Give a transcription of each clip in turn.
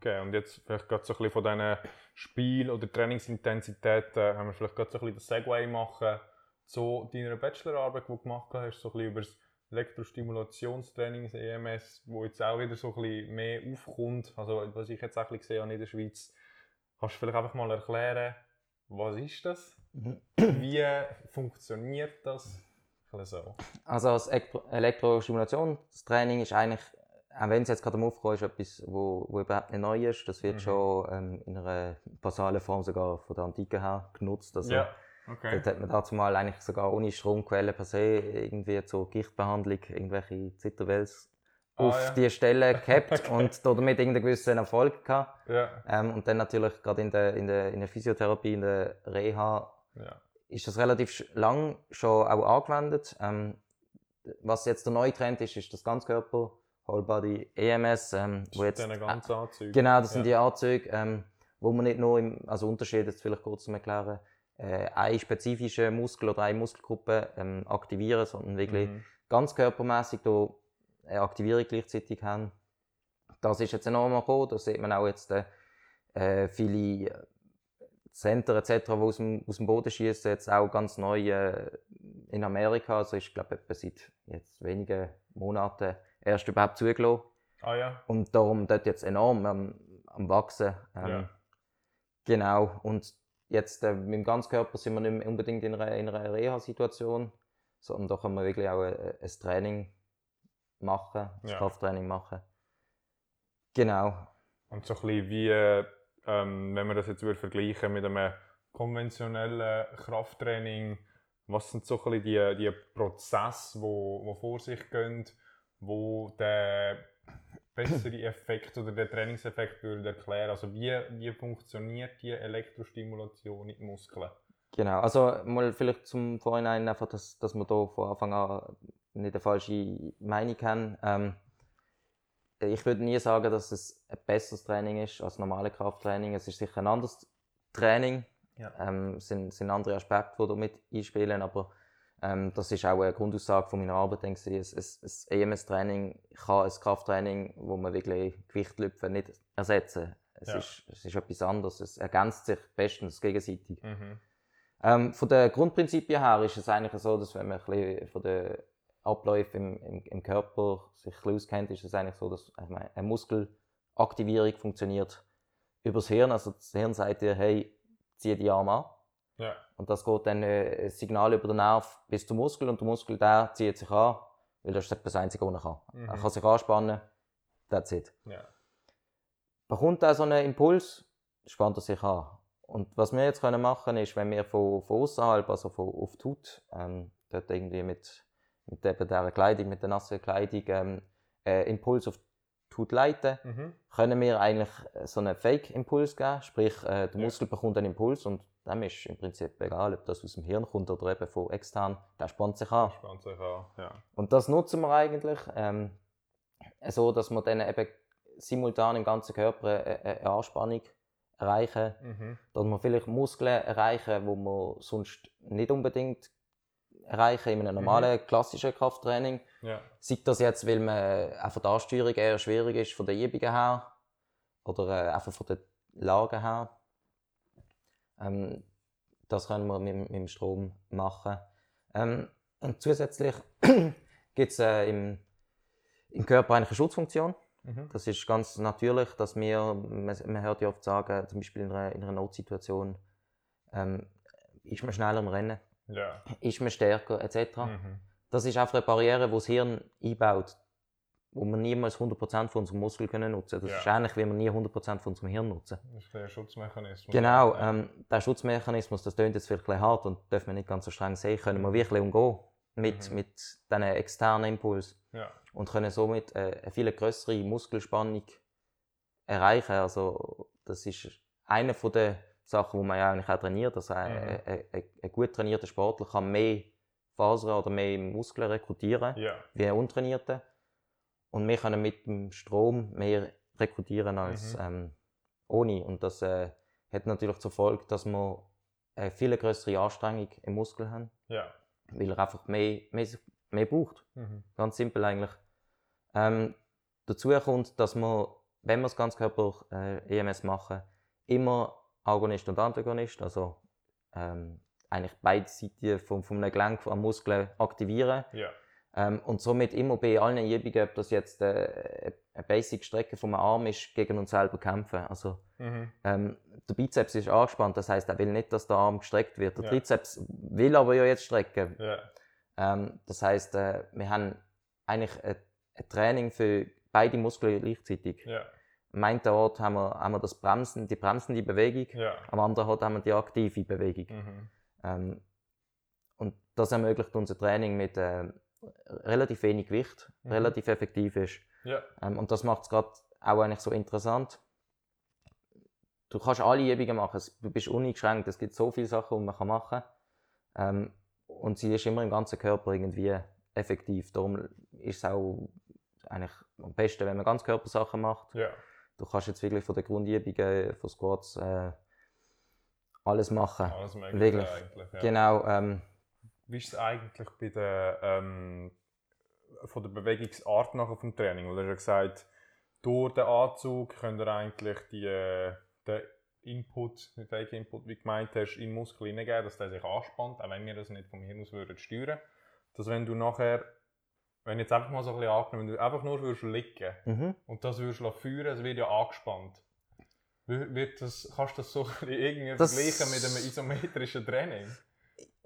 Okay, und jetzt vielleicht gerade so ein bisschen von diesen Spiel- oder Trainingsintensitäten haben wir vielleicht gerade so ein bisschen das Segway machen zu deiner Bachelorarbeit, die du gemacht hast, so ein bisschen über das Elektrostimulationstraining, das EMS, wo jetzt auch wieder so ein bisschen mehr aufkommt. Also was ich jetzt auch ein gesehen habe in der Schweiz. Kannst du vielleicht einfach mal erklären, was ist das? Wie funktioniert das? So. Also das Elektro- Elektrostimulationstraining ist eigentlich, auch wenn es jetzt gerade am Aufkommen ist, etwas, wo, wo überhaupt nicht neu ist. Das wird Mhm. schon ähm, in einer basalen Form sogar von der Antike her genutzt. Also, ja, okay. Dort hat man dazu mal eigentlich sogar ohne Stromquelle per se irgendwie zur Gichtbehandlung irgendwelche Zitterwells Ah, auf ja. die Stelle gehabt und damit irgendeinen gewissen Erfolg gehabt. Ja, Ähm, und dann natürlich gerade in der, in, der, in der Physiotherapie, in der Reha, ja. ist das relativ lang schon auch angewendet. Ähm, was jetzt der neue Trend ist, ist das Ganzkörper, Whole Body EMS, ähm, wo jetzt, Anzüge. genau, das sind Ja. die Anzüge, ähm, wo man nicht nur, im, also Unterschied jetzt vielleicht kurz zum Erklären, äh, eine spezifische Muskel oder eine Muskelgruppe ähm, aktivieren, sondern wirklich Mhm. ganzkörpermäßig da eine Aktivierung gleichzeitig haben. Das ist jetzt enorm gekommen. Da sieht man auch jetzt äh, viele Center etc., die aus dem, aus dem Boden schießen, jetzt auch ganz neu äh, in Amerika. Also ist, glaube ich, seit jetzt wenigen Monaten erst überhaupt zugelassen. Ah ja. Und darum dort jetzt enorm am, am Wachsen. Ähm, Ja. Genau. Und jetzt äh, mit dem Ganzkörper sind wir nicht mehr unbedingt in einer, in einer Reha-Situation, sondern da kann man wirklich auch ein, ein Training machen, ein Ja. Krafttraining machen. Genau. Und so ein bisschen wie, äh, ähm, wenn man das jetzt würde vergleichen mit einem konventionellen Krafttraining, was sind so ein bisschen die, die Prozesse, wo, wo vor sich gehen, wo der bessere Effekt oder der Trainingseffekt würde erklären? Also wie, wie funktioniert die Elektrostimulation in den Muskeln? Genau. Also mal vielleicht zum Vorhinein einfach, dass, dass wir da von Anfang an nicht eine falsche Meinung haben. Ähm, ich würde nie sagen, dass es ein besseres Training ist als normale Krafttraining. Es ist sicher ein anderes Training. Ja. Ähm, es sind, sind andere Aspekte, die da mit einspielen, aber ähm, das ist auch eine Grundaussage von meiner Arbeit. Ein, ein, EMS-Training kann ein Krafttraining, wo man wirklich Gewichtlüpfen nicht ersetzen. Es, Ja. ist, es ist etwas anderes. Es ergänzt sich bestens gegenseitig. Mhm. Ähm, von den Grundprinzipien her ist es eigentlich so, dass wenn man ein bisschen von den Abläufen im, im, im Körper sich ein bisschen auskennt, ist es eigentlich so, dass meine, eine Muskelaktivierung funktioniert übers Hirn. Also das Hirn sagt dir, hey, zieh die Arme an. Ja. Und das geht dann äh, ein Signal über den Nerv bis zum Muskel und der Muskel der zieht sich an, weil das ist das Einzige, was er kann. Mhm. Er kann sich anspannen, that's it. Ja. Bekommt er so einen Impuls, spannt er sich an. Und was wir jetzt können machen ist, wenn wir von, von außerhalb, also von auf die Haut, ähm, dort irgendwie mit, mit eben dieser Kleidung, mit der nassen Kleidung, ähm, äh, Impuls auf die Haut leiten, Mhm. können wir eigentlich so einen Fake-Impuls geben. Sprich, äh, der Ja. Muskel bekommt einen Impuls und dem ist im Prinzip egal, ob das aus dem Hirn kommt oder eben von extern, der spannt sich an. Spannt sich an. Ja. Und das nutzen wir eigentlich ähm, so, dass wir dann eben simultan im ganzen Körper eine, eine Anspannung erreichen, Mhm. dass wir vielleicht Muskeln erreichen, wo wir sonst nicht unbedingt erreichen in einem normalen klassischen Krafttraining. Ja. Sei das jetzt, weil man einfach die Ansteuerung eher schwierig ist von den Übungen her oder äh, einfach von den Lagen her. Ähm, das können wir mit, mit dem Strom machen. Ähm, und zusätzlich gibt es äh, im, im Körper eigentlich eine Schutzfunktion. Mhm. Das ist ganz natürlich, dass wir, man, man hört ja oft sagen, zum Beispiel in einer, in einer Notsituation, ähm, ist man schneller im Rennen, Ja. ist man stärker etc. Mhm. Das ist einfach eine Barriere, die das Hirn einbaut, wo wir niemals 100% von unserem Muskel können nutzen können. Das Ja. ist ähnlich, wie wir nie 100% von unserem Hirn nutzen. Das ist der Schutzmechanismus. Genau, ähm, der Schutzmechanismus, das klingt jetzt vielleicht ein hart und darf man nicht ganz so streng sehen, können wir wirklich umgehen mit, Mhm. mit diesen externen Impuls ja. und können somit äh, eine viel größere Muskelspannung erreichen. Also das ist eine von den Sachen, die man ja eigentlich auch trainiert. Also ein, Mhm. ein, ein, ein gut trainierter Sportler kann mehr Fasern oder mehr Muskeln rekrutieren Ja. wie ein untrainierter. Und wir können mit dem Strom mehr rekrutieren als Mhm. ähm, ohne. Und das äh, hat natürlich zur Folge, dass wir eine viel größere Anstrengung im Muskel haben, Ja. weil er einfach mehr, mehr, mehr braucht. Mhm. Ganz simpel eigentlich. Ähm, dazu kommt, dass wir wenn wir das Ganzkörper äh, EMS machen, immer Agonist und Antagonist, also ähm, eigentlich beide Seiten von, von einem Gelenk am Muskel aktivieren. Ja. Ähm, und somit immer bei allen Übungen, ob das jetzt äh, eine Basic-Strecke vom Arm ist, gegen uns selber kämpfen. Also, Mhm. ähm, der Bizeps ist angespannt, das heißt, er will nicht, dass der Arm gestreckt wird. Der Ja. Trizeps will aber ja jetzt strecken. Ja. Ähm, das heißt, äh, wir haben eigentlich ein, ein Training für beide Muskeln gleichzeitig. Ja. Am einen Ort haben wir, haben wir das Bremsen, die bremsende Bewegung, Ja. am anderen Ort haben wir die aktive Bewegung. Mhm. Ähm, und das ermöglicht unser Training mit äh, relativ wenig Gewicht, Mhm. relativ effektiv ist. Ja. Ähm, und das macht es gerade auch eigentlich so interessant. Du kannst alle Übungen machen, du bist uneingeschränkt, es gibt so viele Sachen, die man kann machen kann. Ähm, und sie ist immer im ganzen Körper irgendwie effektiv. Darum ist es auch eigentlich am besten, wenn man Ganzkörpersachen macht. Ja. Du kannst jetzt wirklich von den Grundübungen, von Squats, äh, alles machen. Alles mögliche Wirklich. Ja. Genau, ähm, Wie ist es eigentlich bei der, ähm, von der Bewegungsart nachher vom Training? Weil du hast ja gesagt, durch den Anzug könnt ihr eigentlich die, äh, den Input, den Input, wie du gemeint hast, in den Muskel hineingeben, dass der sich anspannt, auch wenn wir das nicht vom Hirn aus würden steuern. Dass wenn du nachher, wenn jetzt einfach mal so ein bisschen angenommen, wenn du einfach nur würdest liegen mhm. und das würdest führen, es wird ja angespannt. Wir- Wird das, kannst du das so irgendwie Das- vergleichen mit einem isometrischen Training?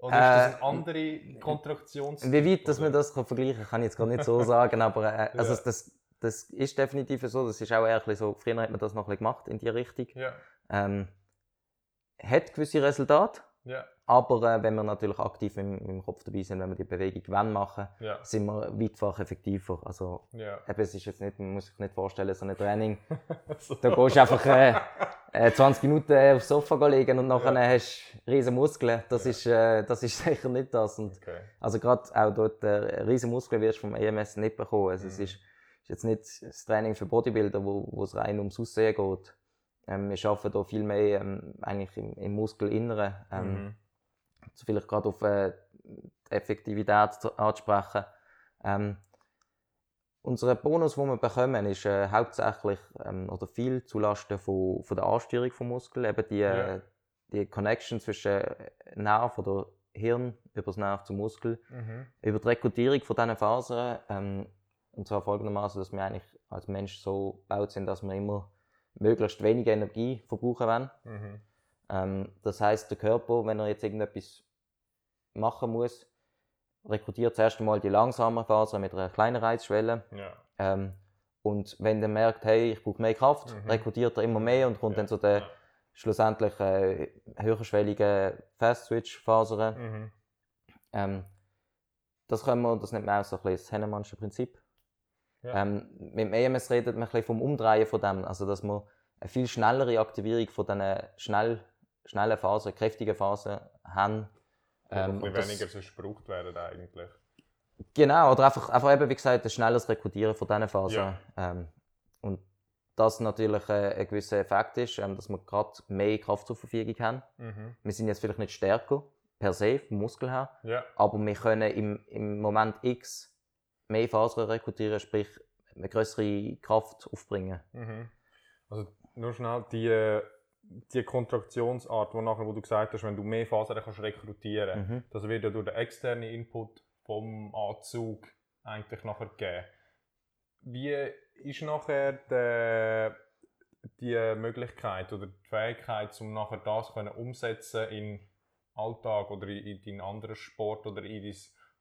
Oder Äh, ist das eine andere Kontraktions... Wie weit dass man das kann vergleichen kann, kann ich jetzt gar nicht so sagen, aber äh, also Ja. das, das ist definitiv so. Das ist auch eher so, früher hat man das noch ein bisschen gemacht in die Richtung. Ja, Ähm, hat gewisse Resultate, ja, aber äh, wenn wir natürlich aktiv im, im Kopf dabei sind, wenn wir die Bewegung wollen machen, ja, sind wir weitfach effektiver. Also ja. eben, es ist jetzt nicht, man muss sich nicht vorstellen, so ein Training, So. da gehst du einfach äh, äh, 20 Minuten äh, aufs Sofa liegen und nachher Ja. hast du riesen Muskeln. Das, ist, äh, das ist sicher nicht das. Und Okay. also gerade auch dort äh, riesen Muskeln wirst du vom EMS nicht bekommen. Also es Mhm. ist, ist jetzt nicht das Training für Bodybuilder, wo es rein ums Aussehen geht. Ähm, wir arbeiten da viel mehr ähm, eigentlich im, im Muskelinneren. Ähm, Mhm. vielleicht gerade auf äh, die Effektivität zu- anzusprechen. Ähm, unser Bonus, den wir bekommen, ist äh, hauptsächlich ähm, oder viel zulasten von, von der Ansteuerung des Muskels. Eben die, Ja. äh, die Connection zwischen Nerv oder Hirn über das Nerv zum Muskel, Mhm. über die Rekrutierung von diesen Fasern. Ähm, und zwar folgendermaßen, dass wir eigentlich als Mensch so gebaut sind, dass wir immer möglichst wenig Energie verbrauchen wollen. Mhm. Ähm, das heißt, der Körper, wenn er jetzt irgendetwas machen muss, rekrutiert zuerst einmal die langsamen Fasern mit einer kleinen Reizschwelle. Ja. Ähm, und wenn er merkt, hey, ich brauche mehr Kraft, Mhm. rekrutiert er immer mehr und kommt Ja. dann zu den Ja. schlussendlich äh, höherschwelligen Fast-Switch-Fasern. Mhm. Ähm, das können wir, das nennt man auch so ein bisschen das Hennemannsche Prinzip. Ja. Ähm, mit dem EMS redet man ein bisschen vom Umdrehen von dem, also dass wir eine viel schnellere Aktivierung von diesen schnell, schnellen Phasen, kräftigen Phasen haben. Ähm, ein und weniger sonst gebraucht werden eigentlich. Genau, oder einfach, einfach eben, wie gesagt, ein schnelles Rekrutieren von diesen Phasen. Ja. Ähm, und das natürlich äh, ein gewisser Effekt ist, ähm, dass wir gerade mehr Kraft zur Verfügung haben. Mhm. Wir sind jetzt vielleicht nicht stärker per se, vom Muskel her, Ja. aber wir können im, im Moment X mehr Fasern rekrutieren, sprich eine größere Kraft aufbringen. Mhm. Also nur schnell, die, die Kontraktionsart, wo, nachher, wo du gesagt hast, wenn du mehr Fasern kannst rekrutieren Mhm. das wird ja durch den externen Input vom Anzug eigentlich nachher gegeben. Wie ist nachher der, die Möglichkeit oder die Fähigkeit, um nachher das können umsetzen in Alltag oder in, in deinen anderen Sport oder in dein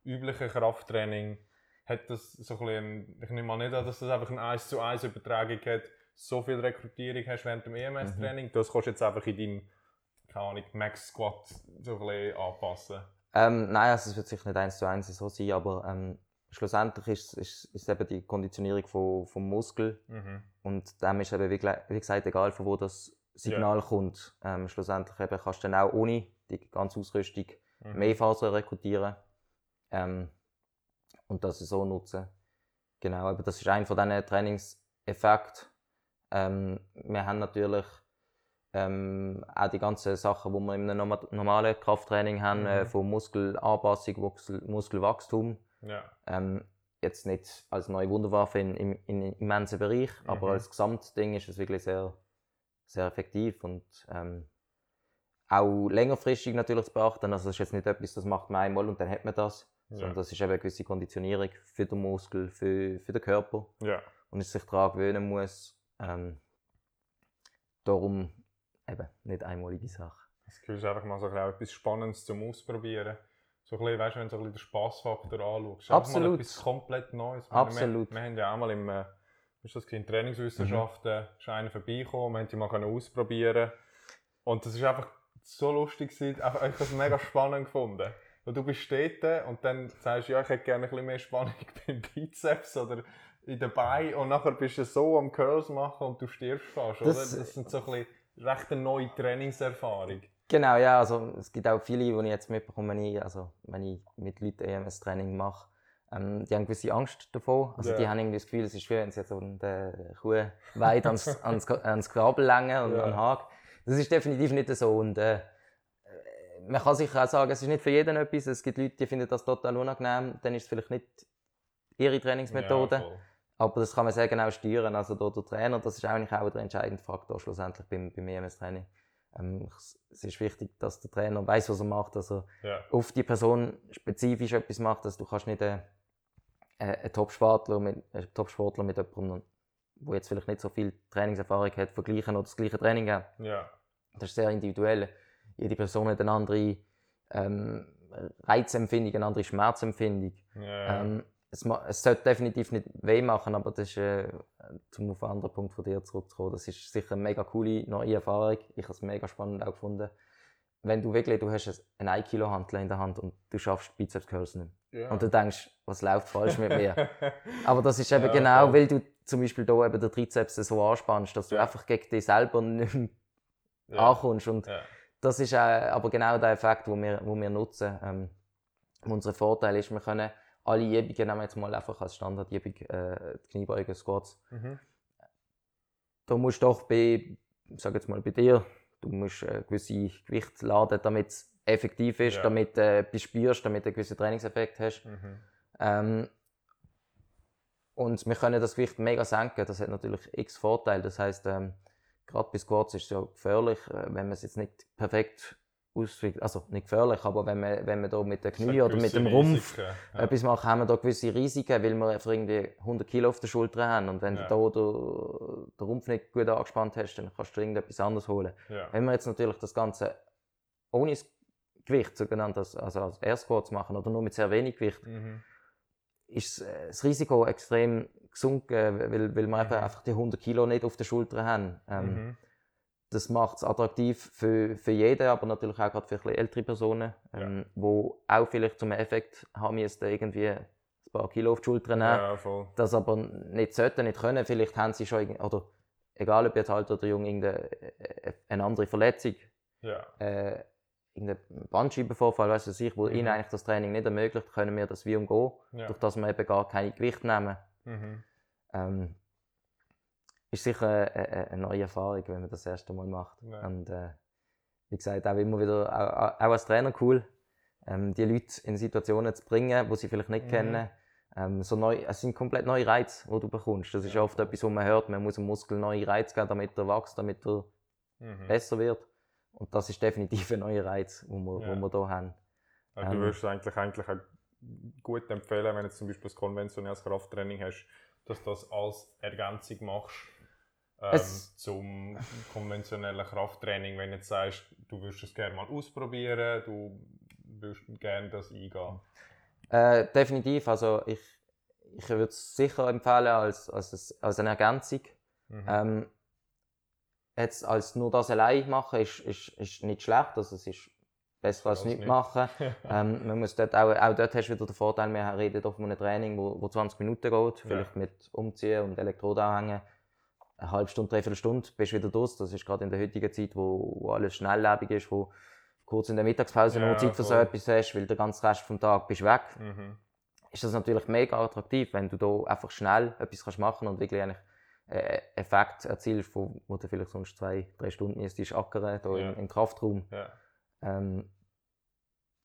übliche Krafttraining? Hat das so ein bisschen, ich nehme mal nicht an, dass das einfach eine 1 zu 1 Übertragung hat, so viel Rekrutierung hast während dem EMS-Training. Das kannst du jetzt einfach in deinem, keine Ahnung, Max Squat so ein bisschen anpassen. Ähm, nein, also es wird sicher nicht eins zu eins so sein, aber ähm, schlussendlich ist, ist, ist eben die Konditionierung von, vom Muskel Mhm. und dem ist eben, wie, wie gesagt, egal von wo das Signal kommt. Ähm, schlussendlich eben kannst du dann auch ohne die ganze Ausrüstung Mhm. mehr Fasern rekrutieren ähm, und das so nutzen. Genau, aber das ist ein von diesen Trainingseffekten. Ähm, wir haben natürlich ähm, auch die ganzen Sachen, die wir in einem norma- normalen Krafttraining haben, Mhm. äh, von Muskelanpassung, Muskel, Muskelwachstum. Ja. Ähm, jetzt nicht als neue Wunderwaffe in, in, in immensen Bereich, mhm. aber als Gesamtding ist es wirklich sehr, sehr effektiv und ähm, auch längerfristig natürlich zu beachten. Also das ist jetzt nicht etwas, das macht man einmal und dann hat man das, ja. sondern das ist eben eine gewisse Konditionierung für den Muskel, für, für den Körper ja. und es sich daran gewöhnen muss. Ähm, darum eben nicht einmalige Sache. Das ist einfach mal so etwas Spannendes zum Ausprobieren. So ein bisschen, weißt du, wenn du so ein bisschen den Spassfaktor anschaust. Absolut. Mal etwas komplett Neues. Absolut. Wir, wir, haben ja auch mal im, äh, ist das in Trainingswissenschaften, mhm. ist einer vorbeigekommen, wir haben die mal ausprobieren Und das ist einfach so lustig gewesen, ich habe es mega spannend gefunden. Weil du bist dort und dann sagst du, ja, ich hätte gerne ein bisschen mehr Spannung beim Bizeps oder in den Beinen und nachher bist du so am Curls machen und du stirbst fast, oder? Das, das sind so ein bisschen recht eine neue Trainingserfahrung. Genau, ja, also es gibt auch viele, die ich jetzt mitbekomme, wenn ich, also, wenn ich mit Leuten EMS-Training mache, ähm, die haben gewisse Angst davor. Also yeah. die haben irgendwie das Gefühl, es ist schwer, wenn sie jetzt an der Kuh weit ans, ans, ans Grabel längen und yeah. an den Haken. Das ist definitiv nicht so. Und, äh, man kann sicher auch sagen, es ist nicht für jeden etwas. Es gibt Leute, die finden das total unangenehm. Dann ist es vielleicht nicht ihre Trainingsmethode. Ja, aber das kann man sehr genau steuern. Also der, der Trainer, das ist eigentlich auch der entscheidende Faktor schlussendlich beim, beim EMS-Training. Ähm, es ist wichtig, dass der Trainer weiß, was er macht, dass er ja. auf die Person spezifisch etwas macht. Also du kannst nicht einen, einen Top-Sportler mit, einen Top mit jemandem, der jetzt vielleicht nicht so viel Trainingserfahrung hat, vergleichen oder das gleiche Training haben. Ja. Das ist sehr individuell. Jede Person hat eine andere ähm, Reizempfindung, eine andere Schmerzempfindung. Ja. Ähm, es, es sollte definitiv nicht weh machen, aber das ist, äh, zum auf einen anderen Punkt von dir zurückzukommen, das ist sicher eine mega coole neue Erfahrung. Ich habe es mega spannend auch gefunden. Wenn du wirklich, du hast einen 1 Kilo Handel in der Hand und du schaffst Bizeps Curls nicht. Ja. Und du denkst, was läuft falsch mit mir? aber das ist eben ja, genau, okay. weil du zum Beispiel da eben den Trizeps so anspannst, dass du ja. einfach gegen dich selber nicht mehr ankommst. Und das ist äh, aber genau der Effekt, den wir, wo wir nutzen. Ähm, unser Vorteil ist, wir können alle Übungen nehmen wir jetzt mal einfach als Standardübung, äh, die Kniebeugen, Squats. Mhm. Da musst du doch bei, sag jetzt mal bei dir, du musst äh, gewisse Gewicht laden, damit es effektiv ist, ja. damit du äh, etwas spürst, damit du einen gewissen Trainingseffekt hast. Mhm. Ähm, und wir können das Gewicht mega senken, das hat natürlich x Vorteile. Das heißt, ähm, gerade bei Squats ist es ja gefährlich, äh, wenn man es jetzt nicht perfekt auswirkt. Also nicht gefährlich, aber wenn man, wenn man da mit den Knie oder mit dem Rumpf ja. etwas macht, haben wir da gewisse Risiken, weil wir einfach irgendwie 100 Kilo auf der Schulter haben. Und wenn ja. du da den, Rumpf nicht gut angespannt hast, dann kannst du irgendetwas anderes holen. Ja. Wenn wir jetzt natürlich das Ganze ohne Gewicht, sogenannt als, also als Air Squats machen oder nur mit sehr wenig Gewicht, mhm. Ist das Risiko extrem gesunken, weil, weil wir mhm. einfach die 100 Kilo nicht auf der Schulter haben. Ähm, mhm das macht es attraktiv für, für jeden, aber natürlich auch gerade für ältere Personen, ähm, ja. wo auch vielleicht zum Effekt haben müssen, irgendwie ein paar Kilo auf die Schulter nehmen, ja, das aber nicht sollten, nicht können. Vielleicht haben sie schon, oder egal ob jetzt alt oder jung, irgendeine äh, eine andere Verletzung, ja. äh, irgendein Bandscheibenvorfall, weißt du sich, wo mhm. ihnen eigentlich das Training nicht ermöglicht, können wir das wie umgehen, ja. durch das wir eben gar kein Gewicht nehmen. Mhm. Ähm, ist sicher eine, eine, neue Erfahrung, wenn man das, das erste Mal macht. Ja. Und äh, wie gesagt, auch immer wieder, auch, auch als Trainer cool, ähm, die Leute in Situationen zu bringen, die sie vielleicht nicht mhm. kennen. Ähm, so neu, es sind komplett neue Reize, die du bekommst. Das ist ja. oft etwas, was man hört, man muss einem Muskel neue Reize geben, damit er wächst, damit er mhm. besser wird. Und das ist definitiv ein neuer Reiz, den wir, ja. wir hier haben. Also ähm, du würdest eigentlich, eigentlich auch gut empfehlen, wenn du zum Beispiel ein konventionelles Krafttraining hast, dass du das als Ergänzung machst ähm, zum konventionellen Krafttraining, wenn du jetzt sagst, du würdest es gerne mal ausprobieren, du würdest gerne das eingehen? Äh, definitiv, also ich, ich würde es sicher empfehlen als, als, als eine Ergänzung. Mhm. Ähm, jetzt als nur das allein machen ist, ist, ist nicht schlecht, also es ist besser als nichts machen. ähm, man muss dort auch, auch dort hast du wieder den Vorteil, wir reden von einem Training, wo, wo 20 Minuten geht, vielleicht ja. mit Umziehen und Elektroden anhängen eine halbe Stunde, dreiviertel Stunde bist du wieder durch. Das ist gerade in der heutigen Zeit, wo, wo alles schnelllebig ist, wo kurz in der Mittagspause ja, noch Zeit für so etwas hast, weil der ganze Rest vom Tag bist weg. Mhm. Ist das natürlich mega attraktiv, wenn du da einfach schnell etwas kannst machen und wirklich eigentlich äh, Effekt erzielst, wo, wo du vielleicht sonst zwei, drei Stunden müsstest ackern, da ja. im, im, Kraftraum. Ja. Ähm,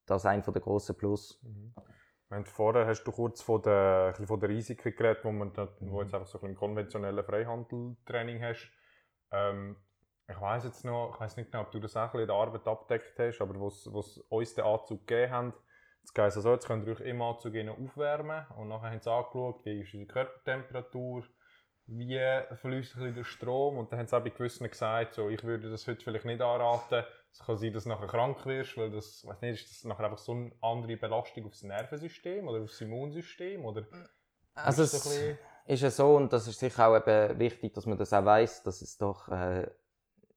das ist einer der grossen Plus. Mhm. Vorher hast du kurz von der, von der Risiken geredet, wo man wo jetzt einfach so ein konventionelles Freihandeltraining hast. Ähm, ich weiß jetzt noch, ich weiß nicht genau, ob du das auch in der Arbeit abdeckt hast, aber wo sie uns den Anzug gegeben haben, jetzt heisst es so, jetzt könnt ihr euch im Anzug aufwärmen und nachher haben sie angeschaut, wie ist unsere Körpertemperatur, wie sich der Strom und dann haben sie auch bei gewissen gesagt, so, ich würde das heute vielleicht nicht anraten, es kann sein, dass du nachher krank wirst, weil das, weiß nicht, ist das nachher einfach so eine andere Belastung aufs Nervensystem oder aufs Immunsystem oder also es ist ja so und das ist sicher auch eben wichtig, dass man das auch weiß, dass es doch äh,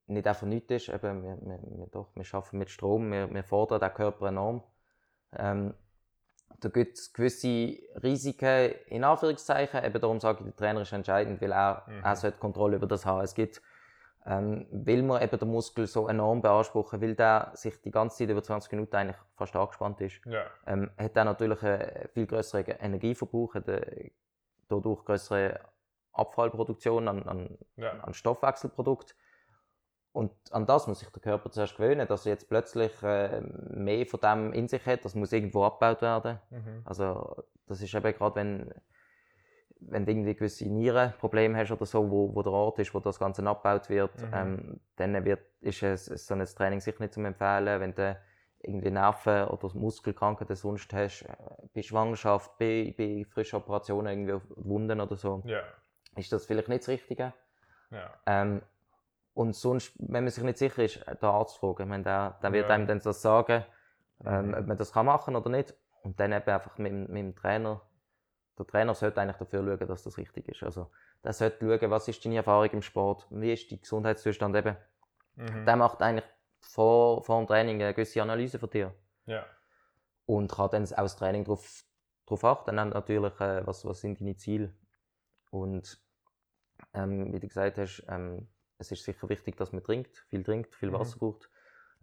nicht einfach nichts ist. Eben, wir, wir, wir, doch, wir arbeiten mit Strom, wir, wir fordern den Körper enorm. Ähm, da gibt es gewisse Risiken, in Anführungszeichen. Eben darum sage ich, der Trainer ist entscheidend, weil er, mhm. er sollte Kontrolle über das haben. Es gibt, ähm, will man eben den Muskel so enorm beanspruchen, weil der sich die ganze Zeit über 20 Minuten eigentlich fast angespannt ist, ja. ähm, hat er natürlich einen viel größeren Energieverbrauch, hat dadurch größere Abfallproduktion an, an, ja. an Stoffwechselprodukt. Und an das muss sich der Körper zuerst gewöhnen, dass er jetzt plötzlich äh, mehr von dem in sich hat, das muss irgendwo abgebaut werden. Mhm. Also das ist eben gerade, wenn, wenn du irgendwie gewisse Nierenprobleme hast oder so, wo, wo der Ort ist, wo das Ganze abgebaut wird, mhm. ähm, dann wird, ist es, so ein Training sicher nicht zu empfehlen, wenn du irgendwie Nerven- oder Muskelkrankheiten sonst hast, äh, bei Schwangerschaft, bei, bei frischen Operationen, irgendwie Wunden oder so, yeah. ist das vielleicht nicht das Richtige. Yeah. Ähm, und sonst, wenn man sich nicht sicher ist, den Arzt fragen. Meine, der, der wird ja. einem dann das sagen, ähm, mhm. ob man das kann machen oder nicht. Und dann eben einfach mit, mit dem Trainer. Der Trainer sollte eigentlich dafür schauen, dass das richtig ist. Also, der sollte schauen, was ist deine Erfahrung im Sport, wie ist dein Gesundheitszustand eben. Mhm. Der macht eigentlich vor, vor dem Training eine gewisse Analyse für dich. Ja. Und kann dann auch das Training darauf, darauf achten, dann natürlich, äh, was, was sind deine Ziele. Und ähm, wie du gesagt hast, ähm, es ist sicher wichtig, dass man trinkt, viel trinkt, viel mhm. Wasser mhm. braucht.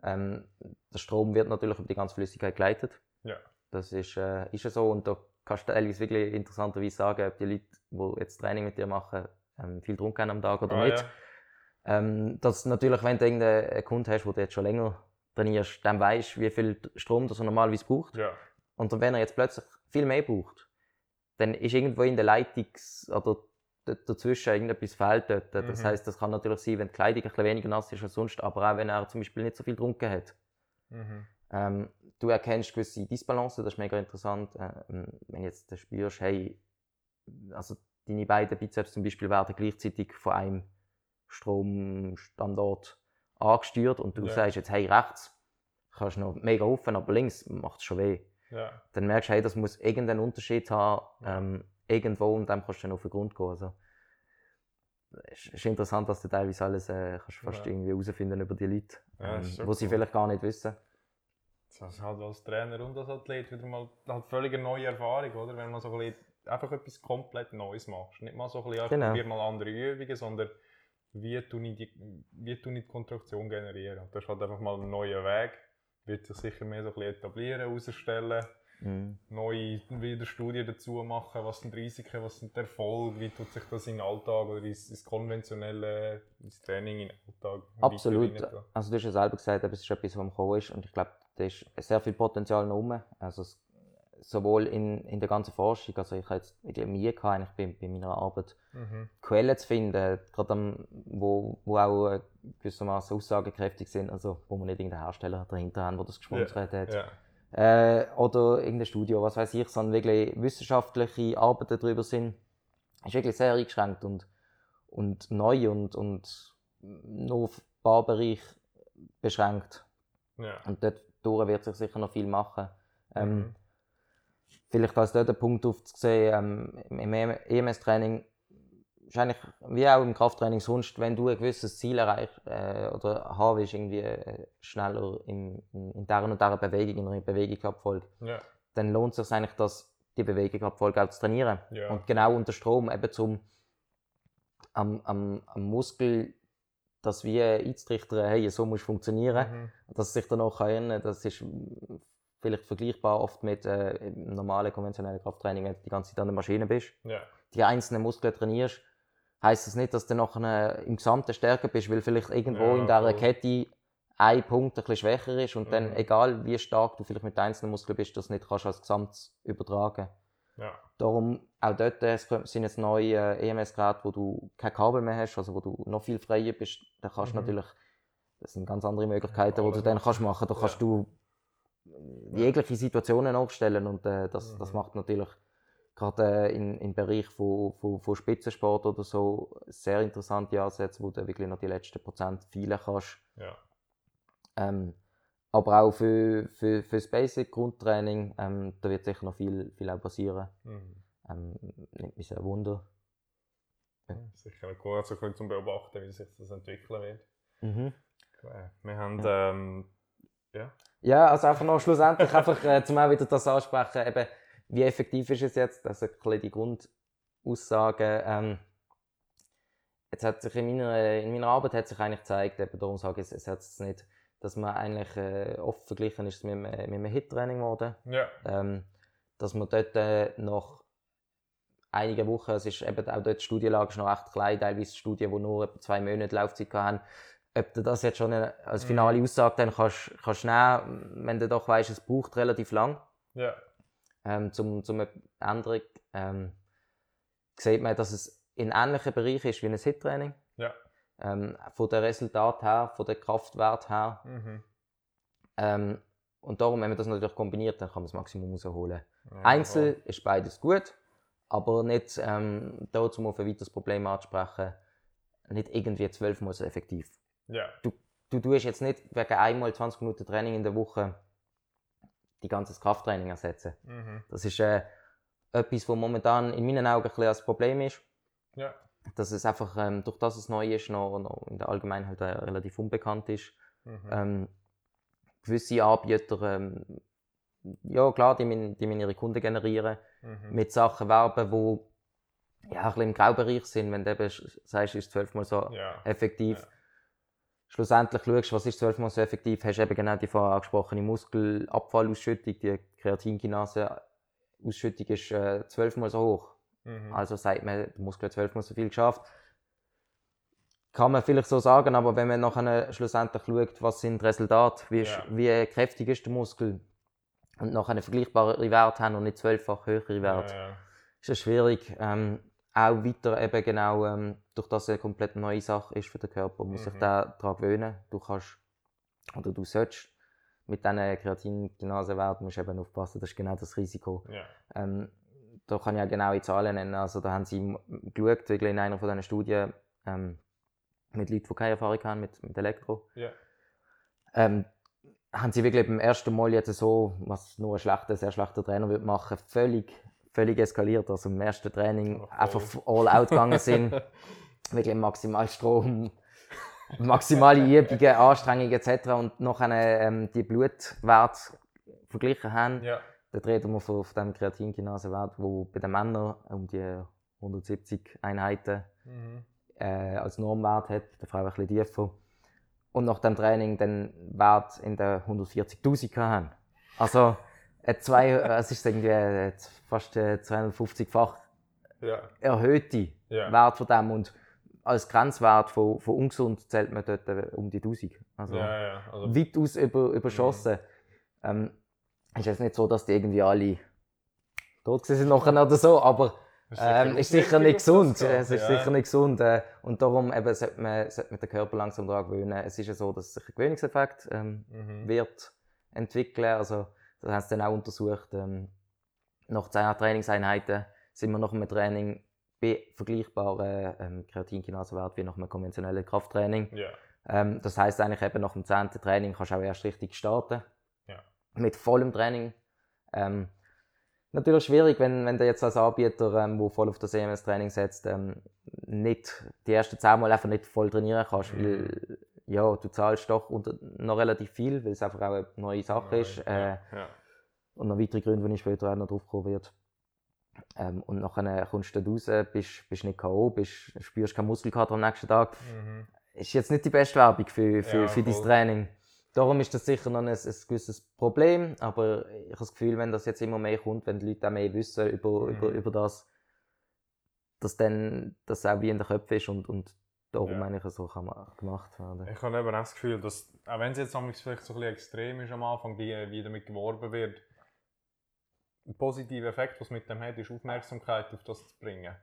Ähm, der Strom wird natürlich über die ganze Flüssigkeit geleitet. Ja. Das ist, äh, ist ja so und da kannst du teilweise wirklich interessanterweise sagen, ob die Leute, die jetzt Training mit dir machen, ähm, viel haben am Tag oder ah, nicht. Ja. Ähm, dass natürlich, wenn du irgendeinen Kunden hast, der jetzt schon länger trainierst, dann weißt wie viel Strom das er normalerweise braucht. Ja. Und wenn er jetzt plötzlich viel mehr braucht, dann ist irgendwo in der Leitungs- oder dazwischen irgendetwas fehlt dort. Das mhm. heißt, das kann natürlich sein, wenn die Kleidung ein bisschen weniger nass ist als sonst, aber auch wenn er zum Beispiel nicht so viel getrunken hat. Mhm. Ähm, du erkennst gewisse Disbalancen, das ist mega interessant. Ähm, wenn jetzt spürst, hey, also deine beiden Bizeps zum Beispiel werden gleichzeitig von einem Stromstandort angesteuert und du ja. sagst jetzt, hey, rechts kannst du noch mega offen, aber links macht es schon weh. Ja. Dann merkst du, hey, das muss irgendeinen Unterschied haben. Ähm, irgendwo und dann kannst du dann auf den Grund gehen. Also, es ist interessant, dass du teilweise alles äh, kannst fast ja. irgendwie herausfinden über die Leute, ja, ähm, wo sie vielleicht gar nicht wissen. Das ist halt als Trainer und als Athlet wieder mal halt völlig eine neue Erfahrung, oder? Wenn man so ein bisschen einfach etwas komplett Neues macht. Nicht mal so ein bisschen, genau. mal andere Übungen, sondern wie tue ich die, wie tue ich die Kontraktion generieren. Das ist halt einfach mal ein neuer Weg, wird sich sicher mehr so ein bisschen etablieren, herausstellen mhm. neue wieder Studien dazu machen, was sind die Risiken, was sind die Erfolge, wie tut sich das in den Alltag oder ins, ins konventionelle ins Training in den Alltag? Absolut. Also du hast ja selber gesagt, es ist etwas, was am Kommen ist und ich glaube, da ist sehr viel Potenzial noch rum. Also es, sowohl in, in der ganzen Forschung, also ich habe jetzt wirklich Mühe gehabt, eigentlich bei, bei meiner Arbeit mhm. Quellen zu finden, gerade am, wo, wo auch äh, gewissermaßen aussagekräftig sind, also wo man nicht irgendeinen Hersteller dahinter haben, der das gesponsert yeah. hat. Yeah äh, oder irgendein Studio, was weiß ich, sondern wirklich wissenschaftliche Arbeiten darüber sind, ist wirklich sehr eingeschränkt und, und neu und, und nur auf ein paar Bereiche beschränkt. Ja. Und dort wird sich sicher noch viel machen. Ähm, mhm. Vielleicht als dort der Punkt aufzusehen, ähm, im EMS-Training wahrscheinlich wie auch im Krafttraining sonst, wenn du ein gewisses Ziel erreichst äh, oder haben willst, irgendwie äh, schneller in, in, in dieser und dieser Bewegung, in einer Bewegungsabfolge, ja. dann lohnt es sich eigentlich, dass die Bewegungsabfolge auch zu trainieren. Ja. Und genau unter Strom eben zum am, am, am Muskel das wie einzutrichtern, hey, so muss funktionieren, mhm. dass sich dann auch erinnern das ist vielleicht vergleichbar oft mit äh, normalen konventionellen Krafttraining, wenn du die ganze Zeit an der Maschine bist. Ja. Die einzelnen Muskeln trainierst, heißt das nicht, dass du nachher im Gesamten stärker bist, weil vielleicht irgendwo ja, in dieser Kette ein Punkt ein bisschen schwächer ist und dann, Mhm. egal wie stark du vielleicht mit einzelnen Muskeln bist, das nicht kannst als Gesamt übertragen. Ja. Darum, auch dort äh, es sind jetzt neue äh, EMS-Geräte, wo du kein Kabel mehr hast, also wo du noch viel freier bist. Da kannst du Mhm. natürlich, das sind ganz andere Möglichkeiten, wo du alles dann machen. kannst machen. Da Ja. kannst du jegliche Situationen aufstellen und äh, das, das Mhm. macht natürlich gerade äh, in, im Bereich von, von, von Spitzensport oder so sehr interessante Ansätze, wo du wirklich noch die letzten Prozent feilen kannst. Ja. Ähm, aber auch für, für, für das Basic-Grundtraining, ähm, da wird sicher noch viel, viel auch passieren. Mhm. Ähm, nimmt mich sehr Wunder. Sicher noch cool, also bisschen zum Beobachten, wie sich das entwickeln wird. Mhm. Wir haben, ähm, Ja, also einfach noch schlussendlich, einfach äh, zum auch wieder das ansprechen, eben, wie effektiv ist es jetzt, also ein bisschen die Grundaussagen. Ähm, jetzt hat sich in meiner, in meiner Arbeit hat sich eigentlich gezeigt, eben darum sage ich es, es hat es nicht, dass man eigentlich äh, oft verglichen ist mit einem, mit einem Hit-Training geworden. ja. ähm, dass man dort äh, nach einigen Wochen, es ist eben auch dort die Studienlage ist noch recht klein, teilweise Studien, die nur etwa zwei Monate Laufzeit haben, ob du das jetzt schon eine, als Mhm. finale Aussage dann kannst, kannst nehmen, wenn du doch weißt, es braucht relativ lang Ja. Ähm, zum, zum Änderung, ähm, sieht man, dass es in ähnlichen Bereichen ist wie ein Hit-Training. Ja. Ähm, von den Resultaten her, von den Kraftwerten her. Mhm. Ähm, und darum, wenn man das natürlich kombiniert, dann kann man das Maximum rausholen. Ja, Einzel ist beides gut, aber nicht ähm, dazu, um auf ein weiteres Problem anzusprechen, nicht irgendwie zwölfmal so effektiv. Ja. Du tust jetzt nicht wegen einmal 20 Minuten Training in der Woche die ganze Krafttraining ersetzen. Mhm. Das ist äh, etwas, was momentan in meinen Augen ein bisschen als Problem ist. Ja. Dass es einfach, ähm, durch das es neu ist, noch, noch in der Allgemeinheit äh, relativ unbekannt ist. Mhm. Ähm, gewisse Anbieter, ähm, ja klar, die, müssen- die müssen ihre Kunden generieren. Mhm. mit Sachen werben, die ja, ein bisschen im Graubereich sind, wenn du eben sagst, ist zwölfmal so Ja. effektiv. Ja. Schlussendlich schaust, was ist zwölfmal so effektiv, hast eben genau die vorher angesprochene Muskelabfallausschüttung, die Kreatinkinase-Ausschüttung ist äh, zwölfmal so hoch. Mhm. Also sagt man, der Muskel hat zwölfmal so viel geschafft. Kann man vielleicht so sagen, aber wenn man nachher schlussendlich schaut, was sind die Resultate, wie, Ja. wie kräftig ist der Muskel und nachher einen vergleichbaren Wert haben und nicht zwölffach höhere Werte, Ja, ja. ist es schwierig. Ähm, auch weiter eben genau, ähm, durch das es eine komplett neue Sache ist für den Körper, muss sich Mhm. der daran gewöhnen. Du kannst, oder du sollst mit diesen Kreatinkinase-Werten musst du eben aufpassen, das ist genau das Risiko. Ja. Ähm, da kann ich auch genaue Zahlen nennen. Also da haben sie geschaut, wirklich in einer von diesen Studien ähm, mit Leuten, die keine Erfahrung haben mit, mit Elektro. Ja. Ähm, haben sie wirklich beim ersten Mal jetzt so, was nur ein schlechter, sehr schlechter Trainer würde machen, völlig, völlig eskaliert. Also im ersten Training voll. einfach all out gegangen sind, wirklich maximal Strom, maximale Übungen, Anstrengungen etc. und nachher ähm, die Blutwerte verglichen haben. Ja. Da reden wir von dem Kreatinkinase-Wert, wo bei den Männern um die 170 Einheiten Mhm. äh, als Normwert hat, bei der Frau ein bisschen tiefer. Und nach dem Training den Wert in der 140.000 haben. Also zwei, äh, es ist irgendwie äh, fast äh, 250-fach Ja. erhöhte Ja. Wert von dem und als Grenzwert von, von ungesund zählt man dort äh, um die 1000. Also Ja, ja. Also, weitaus über, überschossen. Ähm, ist jetzt nicht so, dass die irgendwie alle tot sind nachher oder so, aber ähm, ist sicher nicht gesund. Es ist ja. sicher nicht gesund. Äh, und darum eben sollte, man, sollte man den Körper langsam daran gewöhnen. Es ist ja so, dass sich ein Gewöhnungseffekt ähm, Mhm. wird entwickeln. Also, das haben sie dann auch untersucht. Ähm, nach 10 Trainingseinheiten sind wir nach einem Training bei vergleichbaren ähm, Kreatinkinasewert wie nach einem konventionellen Krafttraining. Ja. Ähm, das heißt eigentlich eben nach dem 10. Training kannst du auch erst richtig starten. Ja. Mit vollem Training. Ähm, natürlich schwierig, wenn, wenn du jetzt als Anbieter, ähm, wo voll auf das EMS-Training setzt, ähm, nicht die ersten 10 Mal einfach nicht voll trainieren kannst, Mhm. weil ja, du zahlst doch unter, noch relativ viel, weil es einfach auch eine neue Sache ist. Äh, Ja. Ja. und noch weitere Gründe, wo ich später auch noch drauf kommen werde. Ähm, und nachher kommst du da raus, bist, bist nicht K.O., bist, spürst keinen Muskelkater am nächsten Tag Mhm. ist jetzt nicht die beste Werbung für, für, Ja, für dein. Training. Darum ist das sicher noch ein, ein gewisses Problem, aber ich habe das Gefühl, wenn das jetzt immer mehr kommt, wenn die Leute auch mehr wissen über, Mhm. über, über das, dass dann das auch wie in den Köpfen ist und, und darum Ja. eigentlich so kann gemacht werden. Ich habe eben auch das Gefühl, dass, auch wenn es jetzt vielleicht so ein bisschen extrem ist am Anfang, wie, wie damit geworben wird, ein positiver Effekt, was mit dem hat, ist Aufmerksamkeit auf das zu bringen.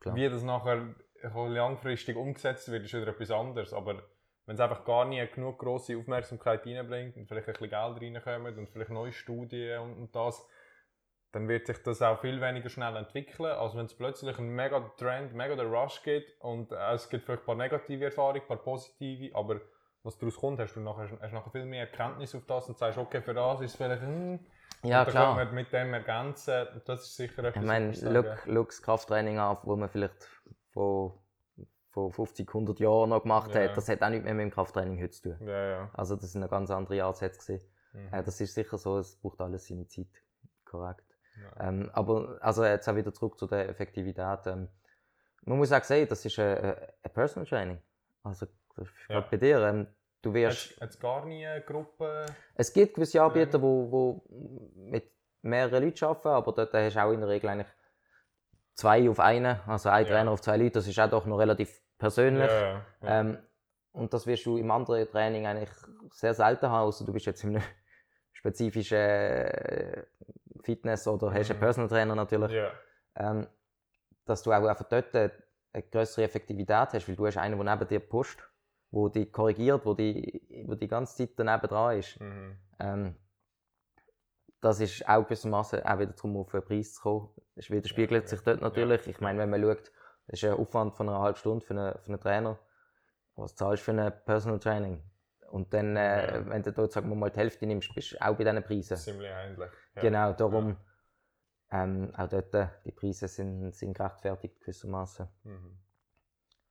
Klar. Wie das nachher langfristig umgesetzt wird, ist wieder etwas anderes. Aber wenn es einfach gar nie genug grosse Aufmerksamkeit reinbringt und vielleicht ein bisschen Geld reinkommt und vielleicht neue Studien und, und das, dann wird sich das auch viel weniger schnell entwickeln, als wenn es plötzlich einen mega Trend, mega den Rush gibt und äh, es gibt vielleicht ein paar negative Erfahrungen, ein paar positive, aber was daraus kommt, hast du nachher, hast nachher viel mehr Erkenntnis auf das und sagst, okay, für das ist es vielleicht, hm, Ja, und dann klar. können wir mit dem ergänzen, das ist sicher etwas, Ich meine, sage. schau das Krafttraining an, wo man vielleicht vor, vor 50, 100 Jahren noch gemacht Ja. hat. Das hat auch nicht mehr mit dem Krafttraining heute zu tun. Ja, ja. Also das sind eine ganz andere Ansätze. Mhm. Äh, das ist sicher so, es braucht alles seine Zeit. Korrekt. Ja. Ähm, aber also jetzt auch wieder zurück zu der Effektivität. Ähm, man muss auch sehen, das ist ein, ein Personal Training. Also Ja. bei dir. Ähm, du wirst, Hat es gar nie eine Gruppe? es gibt gewisse Anbieter, wo, wo mit mehreren Leuten arbeiten, aber dort hast du auch in der Regel eigentlich zwei auf einen, also ein. Trainer auf zwei Leute. Das ist auch doch noch relativ persönlich. Ähm, und das wirst du im anderen Training eigentlich sehr selten haben, außer du bist jetzt in einem spezifischen äh, Fitness oder hast einen Mhm. Personal Trainer natürlich, ja. ähm, dass du auch einfach dort eine größere Effektivität hast, weil du hast einen, der neben dir pusht, wo die korrigiert, wo die, wo die ganze Zeit daneben dran ist. Mhm. Ähm, das ist auch gewissermaßen auch wieder darum, auf den Preis zu kommen. Das widerspiegelt Ja, sich dort ja. natürlich. Ich meine, wenn man schaut, das ist ein Aufwand von einer halben Stunde für einen, für einen Trainer. Was zahlst du für ein Personal Training? Und dann, äh, Ja. wenn du dort, sagen wir mal, die Hälfte nimmst, bist du auch bei diesen Preisen. Ziemlich ähnlich. Ja. Genau, darum ähm, auch dort, äh, die Preise sind, sind gerechtfertigt gewissermaßen. Mhm.